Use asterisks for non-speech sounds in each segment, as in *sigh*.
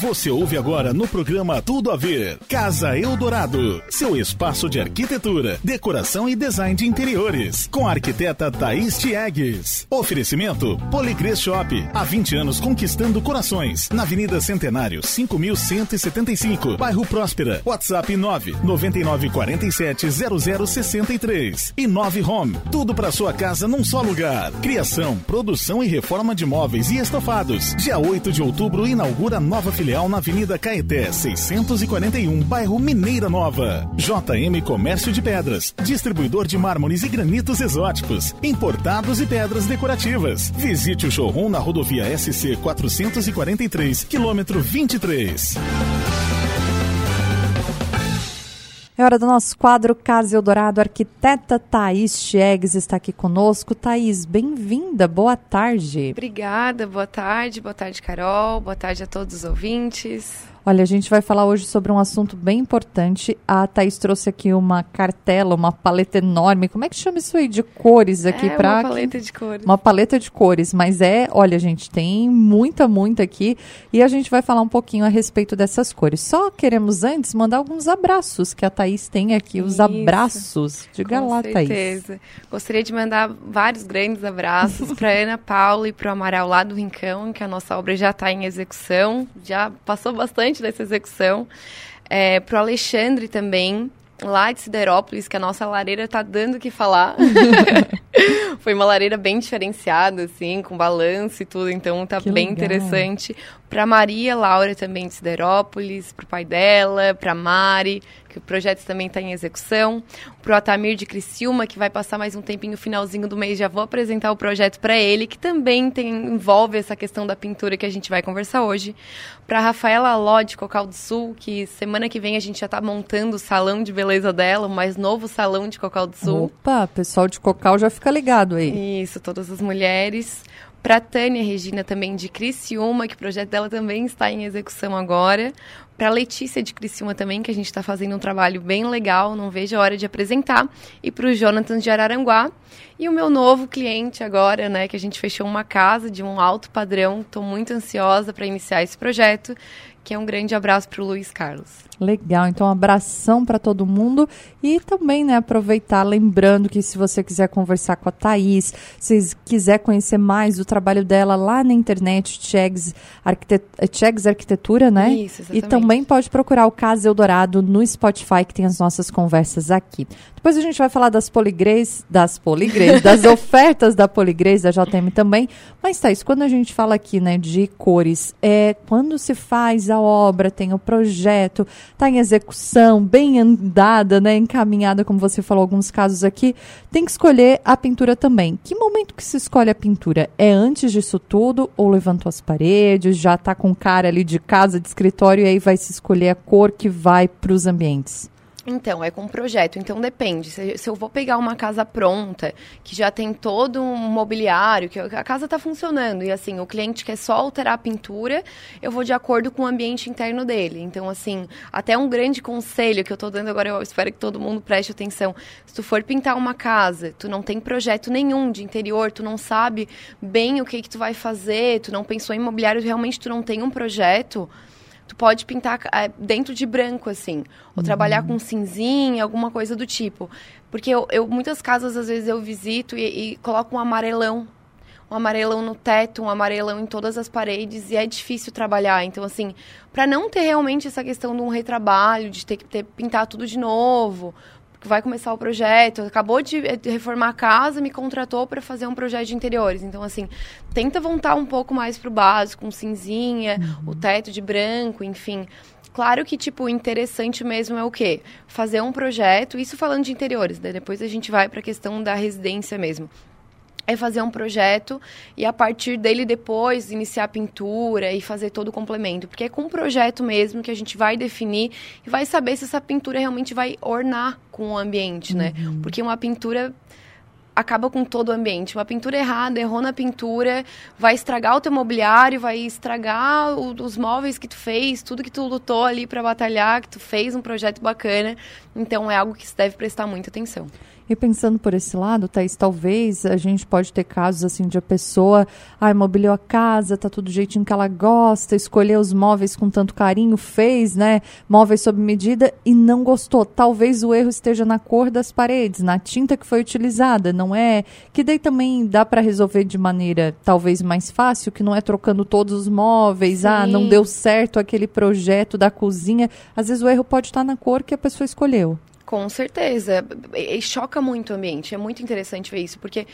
Você ouve agora no programa Tudo a Ver. Casa Eldorado, seu espaço de arquitetura, decoração e design de interiores. Com a arquiteta Thaís Tiegues. Oferecimento Policres Shop. Há 20 anos conquistando corações. Na Avenida Centenário, 5175. Bairro Próspera. WhatsApp 9 9947 0063. E 9 Home. Tudo para sua casa num só lugar. Criação, produção e reforma de móveis e estofados. Dia 8 de outubro inaugura nova filial na Avenida Caeté, 641, bairro Mineira Nova. JM Comércio de Pedras, distribuidor de mármores e granitos exóticos, importados e pedras decorativas. Visite o showroom na rodovia SC 443, quilômetro 23. É hora do nosso quadro Casa Eldorado. A arquiteta Thaís Chiegues está aqui conosco. Thaís, bem-vinda. Boa tarde. Obrigada. Boa tarde. Boa tarde, Carol. Boa tarde a todos os ouvintes. Olha, a gente vai falar hoje sobre um assunto bem importante. A Thaís trouxe aqui uma cartela, uma paleta enorme. Como é que chama isso aí de cores aqui é para uma paleta de cores. Uma paleta de cores, mas é, olha, gente, tem muita, muita aqui e a gente vai falar um pouquinho a respeito dessas cores. Só queremos antes mandar alguns abraços que a Thaís tem aqui, os Isso. abraços. Diga Com lá, certeza. Thaís. Gostaria de mandar vários grandes abraços para *laughs* Ana Paula e para o Amaral lá do Rincão, que a nossa obra já está em execução, já passou bastante dessa execução. É, para o Alexandre também, lá de Siderópolis, que a nossa lareira tá dando o que falar. *laughs* *laughs* Foi uma lareira bem diferenciada, assim, com balanço e tudo, então tá Que bem legal. interessante. Pra Maria Laura também de Siderópolis, pro pai dela, pra Mari, que o projeto também está em execução. Pro Atamir de Criciúma, que vai passar mais um tempinho finalzinho do mês, já vou apresentar o projeto para ele, que também tem, envolve essa questão da pintura que a gente vai conversar hoje. Pra Rafaela Ló, de Cocal do Sul, que semana que vem a gente já tá montando o salão de beleza dela, o mais novo salão de Cocal do Sul. Opa, pessoal de Cocal já fica ligado aí. Isso, todas as mulheres. Para Tânia Regina também de Criciúma, que o projeto dela também está em execução agora. Para Letícia de Criciúma também, que a gente está fazendo um trabalho bem legal, não vejo a hora de apresentar. E para o Jonathan de Araranguá. E o meu novo cliente agora, né, que a gente fechou uma casa de um alto padrão. Estou muito ansiosa para iniciar esse projeto, que é um grande abraço para o Luiz Carlos. Legal, então um abração para todo mundo e também, né, aproveitar, lembrando que se você quiser conversar com a Thaís, se quiser conhecer mais do trabalho dela lá na internet, Chegs, Arquitet Chegs Arquitetura, né? Isso, E exatamente. também pode procurar o Casa Eldorado no Spotify, que tem as nossas conversas aqui. Depois a gente vai falar das poligrês, das poligrês, *laughs* das ofertas da poligrês, da JM também. Mas, Thaís, quando a gente fala aqui, né, de cores, é quando se faz a obra, tem o projeto, está em execução, bem andada, né, encaminhada, como você falou, alguns casos aqui, tem que escolher a pintura também. Que momento que se escolhe a pintura? É antes disso tudo ou levantou as paredes, já está com cara ali de casa, de escritório e aí vai se escolher a cor que vai para os ambientes? Então, é com projeto. Então, depende. Se, se eu vou pegar uma casa pronta, que já tem todo um mobiliário, que a casa está funcionando, e assim, o cliente quer só alterar a pintura, eu vou de acordo com o ambiente interno dele. Então, assim, até um grande conselho que eu estou dando agora, eu espero que todo mundo preste atenção. Se tu for pintar uma casa, tu não tem projeto nenhum de interior, tu não sabe bem o que, que tu vai fazer, tu não pensou em imobiliário, realmente tu não tem um projeto tu pode pintar eh, dentro de branco, assim. Ou trabalhar com cinzinha, alguma coisa do tipo. Porque eu, eu- muitas casas, às vezes, eu visito e, e coloco um amarelão. Um amarelão no teto, um amarelão em todas as paredes. E é difícil trabalhar. Então, assim, para não ter realmente essa questão de um retrabalho, de ter que ter, pintar tudo de novo... Vai começar o projeto, acabou de eh, reformar a casa, me contratou para fazer um projeto de interiores. Então, assim, tenta voltar um pouco mais pro básico, um cinzinha, o teto de branco, enfim. Claro que, tipo, o interessante mesmo é o quê? Fazer um projeto, isso falando de interiores, né? Depois a gente vai para a questão da residência mesmo. É fazer um projeto e a partir dele depois iniciar a pintura e fazer todo o complemento. Porque é com o projeto mesmo que a gente vai definir e vai saber se essa pintura realmente vai ornar com o ambiente, né? Porque uma pintura acaba com todo o ambiente. Uma pintura errada, errou na pintura, vai estragar o teu mobiliário, vai estragar o- os móveis que tu fez, tudo que tu lutou ali para batalhar, que tu fez um projeto bacana. Então é algo que se deve prestar muita atenção. E pensando por esse lado, Thaís, talvez a gente pode ter casos assim de a pessoa, ah, mobiliou a casa, tá tudo do jeitinho que ela gosta, escolheu os móveis com tanto carinho, fez, né, móveis sob medida e não gostou. Talvez o erro esteja na cor das paredes, na tinta que foi utilizada, não é? Que daí também dá para resolver de maneira talvez mais fácil, que não é trocando todos os móveis, Sim. ah, não deu certo aquele projeto da cozinha. Às vezes o erro pode estar na cor que a pessoa escolheu. Com certeza. E, choca muito o ambiente. É muito interessante ver isso, porque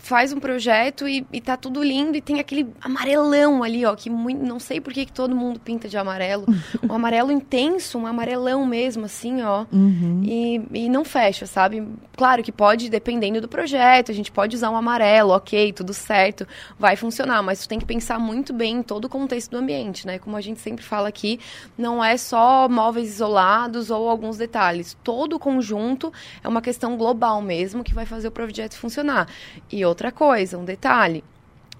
faz um projeto e, e tá tudo lindo e tem aquele amarelão ali, ó, que muito, não sei por que, que todo mundo pinta de amarelo. *laughs* um amarelo intenso, um amarelão mesmo, assim, ó. Uhum. E, e não fecha, sabe? Claro que pode, dependendo do projeto, a gente pode usar um amarelo, ok, tudo certo, vai funcionar, mas tu tem que pensar muito bem em todo o contexto do ambiente, né? Como a gente sempre fala aqui, não é só móveis isolados ou alguns detalhes. Todo o conjunto é uma questão global mesmo que vai fazer o projeto funcionar. E outra coisa, um detalhe.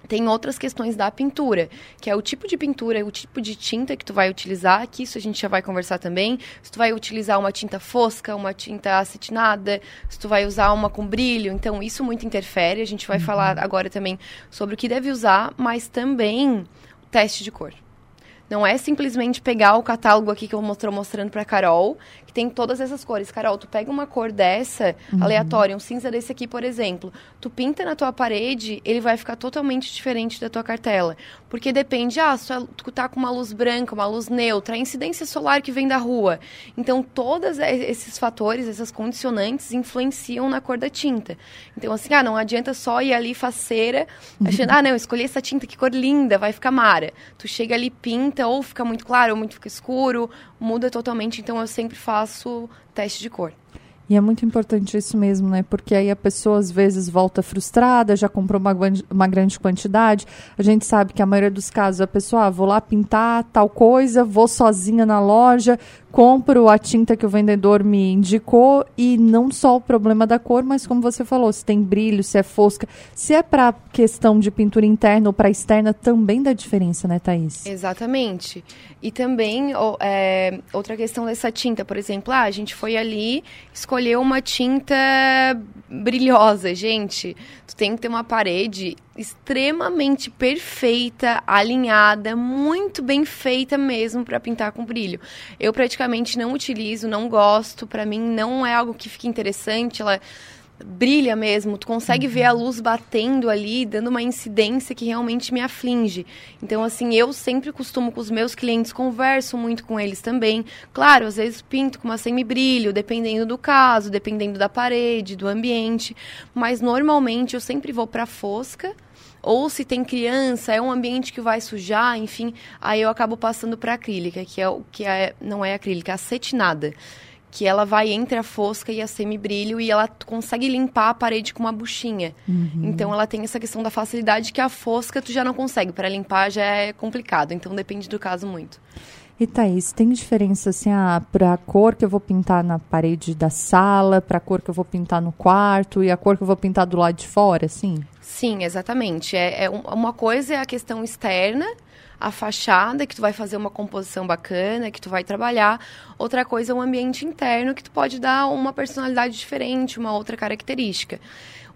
Tem outras questões da pintura, que é o tipo de pintura, o tipo de tinta que tu vai utilizar, que isso a gente já vai conversar também. Se tu vai utilizar uma tinta fosca, uma tinta acetinada, se tu vai usar uma com brilho, então isso muito interfere. A gente vai uhum. falar agora também sobre o que deve usar, mas também teste de cor. Não é simplesmente pegar o catálogo aqui que eu estou mostrando para Carol, que tem todas essas cores. Carol, tu pega uma cor dessa, uhum. aleatória, um cinza desse aqui, por exemplo, tu pinta na tua parede, ele vai ficar totalmente diferente da tua cartela. Porque depende, ah, se tu tá com uma luz branca, uma luz neutra, a incidência solar que vem da rua. Então, todos esses fatores, essas condicionantes, influenciam na cor da tinta. Então, assim, ah, não adianta só ir ali faceira, achando, ah, não, escolhi essa tinta, que cor linda, vai ficar mara. Tu chega ali, pinta, ou fica muito claro, ou muito fica escuro, muda totalmente. Então eu sempre faço teste de cor. E é muito importante isso mesmo, né? Porque aí a pessoa às vezes volta frustrada, já comprou uma, uma grande quantidade. A gente sabe que a maioria dos casos a pessoa, ah, vou lá pintar tal coisa, vou sozinha na loja, compro a tinta que o vendedor me indicou e não só o problema da cor, mas como você falou, se tem brilho, se é fosca, se é para questão de pintura interna ou para externa, também dá diferença, né, Thaís? Exatamente. E também é, outra questão dessa tinta, por exemplo, ah, a gente foi ali, escolheu uma tinta brilhosa, gente. Tu tem que ter uma parede extremamente perfeita, alinhada, muito bem feita mesmo para pintar com brilho. Eu praticamente não utilizo, não gosto, para mim não é algo que fique interessante, ela brilha mesmo, tu consegue uhum. ver a luz batendo ali, dando uma incidência que realmente me aflige. Então, assim, eu sempre costumo com os meus clientes, converso muito com eles também. Claro, às vezes pinto com uma semi-brilho, dependendo do caso, dependendo da parede, do ambiente, mas normalmente eu sempre vou para fosca, ou se tem criança, é um ambiente que vai sujar, enfim, aí eu acabo passando para acrílica, que é o que é, não é acrílica, é acetinada que ela vai entre a fosca e a semi-brilho e ela consegue limpar a parede com uma buchinha. Uhum. Então ela tem essa questão da facilidade que a fosca tu já não consegue, para limpar já é complicado, então depende do caso muito. E Thaís, tem diferença assim, ah, para a cor que eu vou pintar na parede da sala, para a cor que eu vou pintar no quarto e a cor que eu vou pintar do lado de fora, assim? Sim, exatamente. É, é uma coisa é a questão externa, a fachada, que tu vai fazer uma composição bacana, que tu vai trabalhar. Outra coisa é o ambiente interno, que tu pode dar uma personalidade diferente, uma outra característica.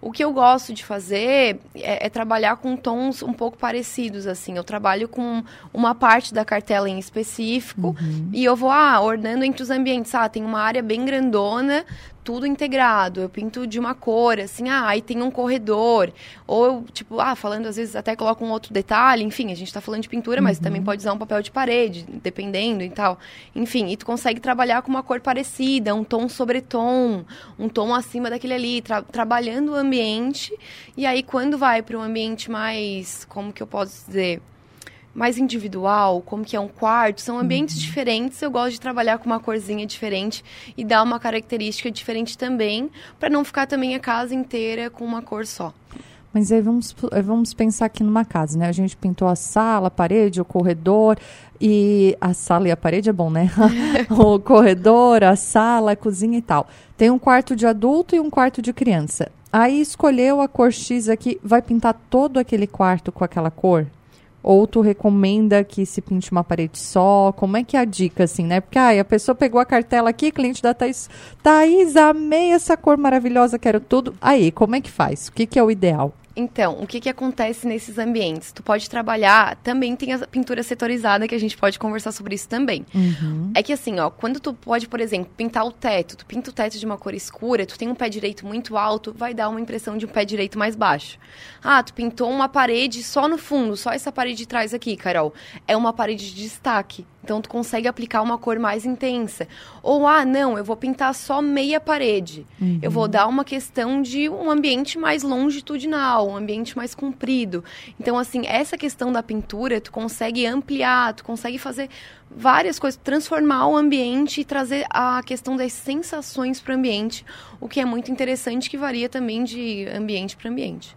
O que eu gosto de fazer é, é, trabalhar com tons um pouco parecidos, assim. Eu trabalho com uma parte da cartela em específico uhum. e eu vou, ah, ornando entre os ambientes. Ah, tem uma área bem grandona, tudo integrado. Eu pinto de uma cor, assim, ah, aí tem um corredor. Ou eu, tipo, ah, falando às vezes até coloco um outro detalhe. Enfim, a gente está falando de pintura, mas uhum. também pode usar um papel de parede, dependendo e tal. Enfim, e tu consegue trabalhar com uma cor parecida, um tom sobre tom, um tom acima daquele ali, tra trabalhando o ambiente. E aí, quando vai para um ambiente mais, como que eu posso dizer? Mais individual, como que é um quarto, são ambientes uhum. diferentes. Eu gosto de trabalhar com uma corzinha diferente e dar uma característica diferente também, para não ficar também a casa inteira com uma cor só. Mas aí vamos, vamos pensar aqui numa casa, né? A gente pintou a sala, a parede, o corredor e a sala e a parede é bom, né? *laughs* o corredor, a sala, a cozinha e tal. Tem um quarto de adulto e um quarto de criança. Aí escolheu a cor X aqui, vai pintar todo aquele quarto com aquela cor? Ou tu recomenda que se pinte uma parede só? Como é que é a dica, assim, né? Porque ai, a pessoa pegou a cartela aqui, cliente da Thaís, Thaís, amei essa cor maravilhosa, quero tudo. Aí, como é que faz? O que, que é o ideal? Então, o que, que acontece nesses ambientes? Tu pode trabalhar, também tem a pintura setorizada, que a gente pode conversar sobre isso também. Uhum. É que assim, ó, quando tu pode, por exemplo, pintar o teto, tu pinta o teto de uma cor escura, tu tem um pé direito muito alto, vai dar uma impressão de um pé direito mais baixo. Ah, tu pintou uma parede só no fundo, só essa parede de trás aqui, Carol. É uma parede de destaque. Então tu consegue aplicar uma cor mais intensa. Ou ah, não, eu vou pintar só meia parede. Uhum. Eu vou dar uma questão de um ambiente mais longitudinal, um ambiente mais comprido. Então assim, essa questão da pintura, tu consegue ampliar, tu consegue fazer várias coisas, transformar o ambiente e trazer a questão das sensações para o ambiente, o que é muito interessante que varia também de ambiente para ambiente.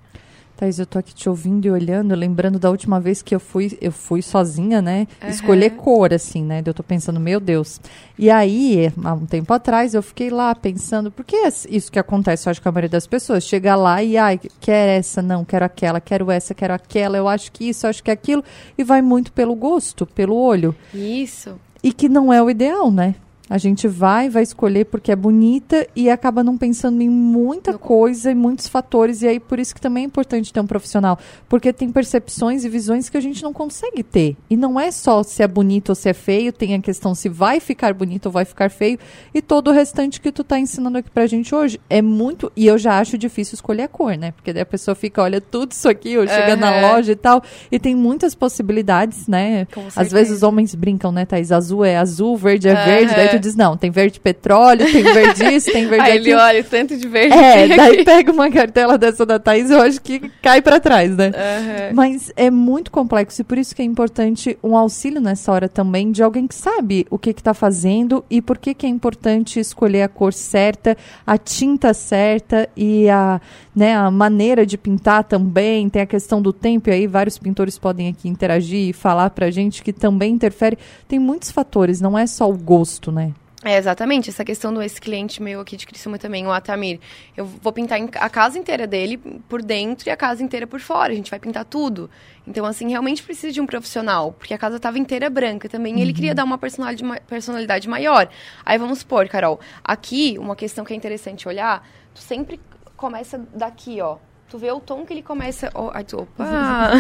Thais, eu tô aqui te ouvindo e olhando, lembrando da última vez que eu fui, eu fui sozinha, né? Uhum. Escolher cor, assim, né? Eu tô pensando, meu Deus. E aí, há um tempo atrás, eu fiquei lá pensando, por que isso que acontece, eu acho que a maioria das pessoas chega lá e, ai, quer essa, não, quero aquela, quero essa, quero aquela, eu acho que isso, eu acho que aquilo, e vai muito pelo gosto, pelo olho. Isso. E que não é o ideal, né? A gente vai, vai escolher porque é bonita e acaba não pensando em muita coisa e muitos fatores. E aí, por isso que também é importante ter um profissional. Porque tem percepções e visões que a gente não consegue ter. E não é só se é bonito ou se é feio, tem a questão se vai ficar bonito ou vai ficar feio. E todo o restante que tu tá ensinando aqui pra gente hoje é muito. E eu já acho difícil escolher a cor, né? Porque daí a pessoa fica, olha tudo isso aqui, ou chega uhum. na loja e tal. E tem muitas possibilidades, né? Às vezes os homens brincam, né, Thaís? Azul é azul, verde é uhum. verde. Daí tu diz, não, tem verde petróleo, tem verde *laughs* isso, tem verde Aí ele olha tanto de verde. É, daí pega uma cartela dessa da Thaís, eu acho que cai para trás, né? Uhum. Mas é muito complexo e por isso que é importante um auxílio nessa hora também de alguém que sabe o que está fazendo e por que, que é importante escolher a cor certa, a tinta certa e a, né, a maneira de pintar também. Tem a questão do tempo, e aí vários pintores podem aqui interagir e falar pra gente que também interfere. Tem muitos fatores, não é só o gosto, né? É, exatamente. Essa questão do esse cliente meu aqui de Criciúma também, o Atamir. Eu vou pintar a casa inteira dele por dentro e a casa inteira por fora. A gente vai pintar tudo. Então, assim, realmente precisa de um profissional. Porque a casa estava inteira branca também. E ele queria uhum. dar uma personalidade, personalidade maior. Aí, vamos supor, Carol. Aqui, uma questão que é interessante olhar. Tu sempre começa daqui, ó. Tu vê o tom que ele começa... Oh, ai, opa! *laughs*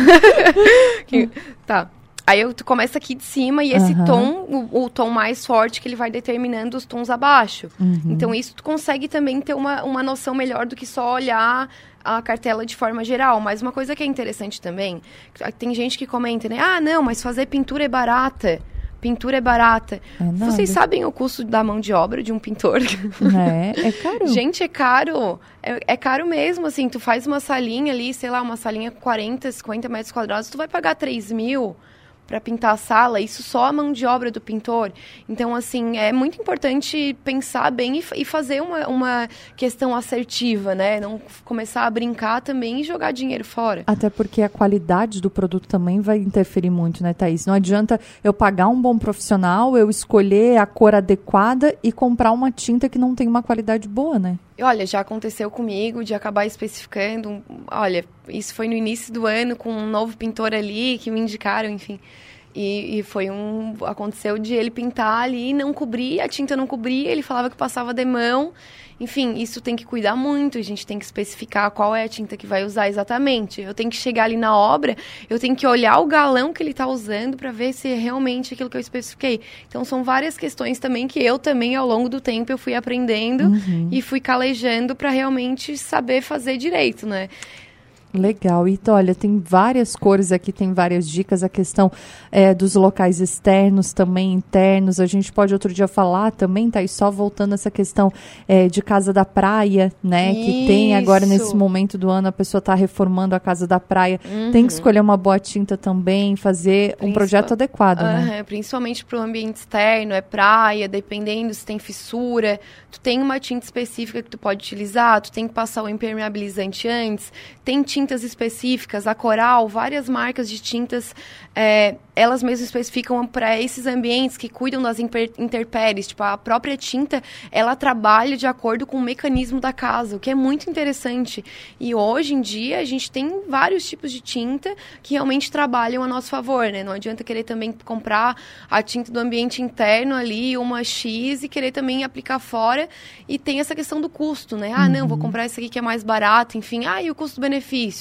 tá. Aí eu, tu começa aqui de cima e esse uhum. tom, o, o, tom mais forte que ele vai determinando os tons abaixo. Uhum. Então isso tu consegue também ter uma, uma noção melhor do que só olhar a cartela de forma geral. Mas uma coisa que é interessante também, tem gente que comenta, né? Ah, não, mas fazer pintura é barata. Pintura é barata. É Vocês sabem o custo da mão de obra de um pintor? É, é caro. *laughs* Gente, é caro. É, é, caro mesmo, assim. Tu faz uma salinha ali, sei lá, uma salinha 40, 50 metros quadrados, tu vai pagar 3 mil para pintar a sala, isso só a mão de obra do pintor. Então, assim, é muito importante pensar bem e, e, fazer uma, uma questão assertiva, né? Não começar a brincar também e jogar dinheiro fora. Até porque a qualidade do produto também vai interferir muito, né, Thaís? Não adianta eu pagar um bom profissional, eu escolher a cor adequada e comprar uma tinta que não tem uma qualidade boa, né? Olha, já aconteceu comigo de acabar especificando. Olha, isso foi no início do ano com um novo pintor ali que me indicaram, enfim. E, e, foi um. Aconteceu de ele pintar ali e não cobrir, a tinta não cobria, ele falava que passava de mão. Enfim, isso tem que cuidar muito, a gente tem que especificar qual é a tinta que vai usar exatamente. Eu tenho que chegar ali na obra, eu tenho que olhar o galão que ele está usando para ver se é realmente aquilo que eu especifiquei. Então são várias questões também que eu também ao longo do tempo eu fui aprendendo uhum. e fui calejando para realmente saber fazer direito, né? Legal. Então, olha, tem várias cores aqui, tem várias dicas. A questão é, dos locais externos, também internos. A gente pode outro dia falar também, tá? E só voltando essa questão é, de casa da praia, né? Isso. Que tem agora nesse momento do ano, a pessoa está reformando a casa da praia. Uhum. Tem que escolher uma boa tinta também, fazer um projeto adequado, uhum. né? Principalmente para o ambiente externo, é praia, dependendo se tem fissura. Tu tem uma tinta específica que tu pode utilizar, tu tem que passar o impermeabilizante antes. Tem tinta tintas específicas, a Coral, várias marcas de tintas, é, elas mesmas especificam para esses ambientes que cuidam das intempéries. Tipo, a própria tinta, ela trabalha de acordo com o mecanismo da casa, o que é muito interessante. E hoje em dia, a gente tem vários tipos de tinta que realmente trabalham a nosso favor, né? Não adianta querer também comprar a tinta do ambiente interno ali, uma X, e querer também aplicar fora. E tem essa questão do custo, né? Ah, não, vou uhum. comprar esse aqui que é mais barato, enfim. Ah, e o custo-benefício?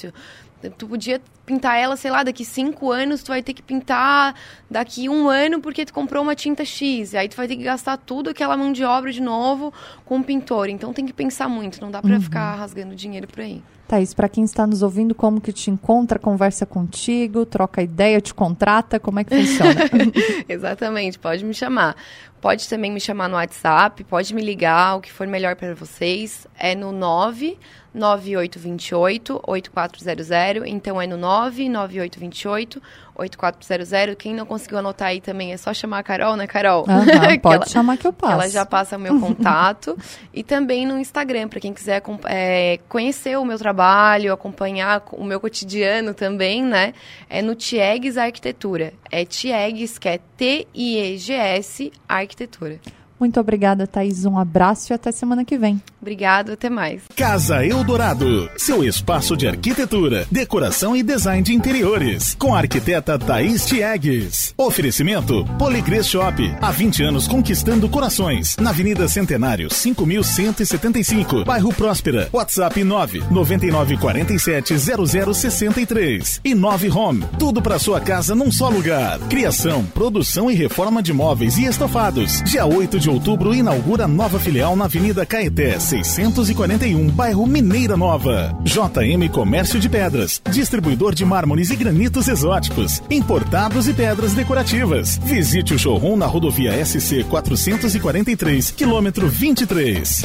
Tu podia pintar ela, sei lá, daqui cinco anos, tu vai ter que pintar daqui um ano porque tu comprou uma tinta X. Aí tu vai ter que gastar tudo aquela mão de obra de novo com o pintor. Então tem que pensar muito, não dá para uhum. ficar rasgando dinheiro por aí. Thaís, para quem está nos ouvindo, como que te encontra, conversa contigo, troca ideia, te contrata, como é que funciona? *laughs* Exatamente, pode me chamar. Pode também me chamar no WhatsApp, pode me ligar, o que for melhor para vocês. É no 9 9828 8400, então é no 99828 8400. Quem não conseguiu anotar aí também é só chamar a Carol, né, Carol? Uhum, *laughs* pode ela, chamar que eu passo. ela já passa o meu contato. *laughs* e também no Instagram, para quem quiser é, conhecer o meu trabalho, acompanhar o meu cotidiano também, né? É no Tiegs Arquitetura. É Tiegs, que é T-I-E-G-S Arquitetura. Muito obrigada, Thaís. Um abraço e até semana que vem. Obrigado, até mais. Casa Eldorado, seu espaço de arquitetura, decoração e design de interiores, com a arquiteta Thaís Tiegues. Oferecimento Poligres Shop, há 20 anos conquistando corações, na Avenida Centenário, 5175, bairro Próspera, WhatsApp 9 9947 0063 e 9 Home, tudo para sua casa num só lugar. Criação, produção e reforma de móveis e estofados. Dia 8 de outubro inaugura nova filial na Avenida Caeté, 641, bairro Mineira Nova. JM Comércio de Pedras, distribuidor de mármores e granitos exóticos, importados e pedras decorativas. Visite o showroom na rodovia SC 443, quilômetro 23.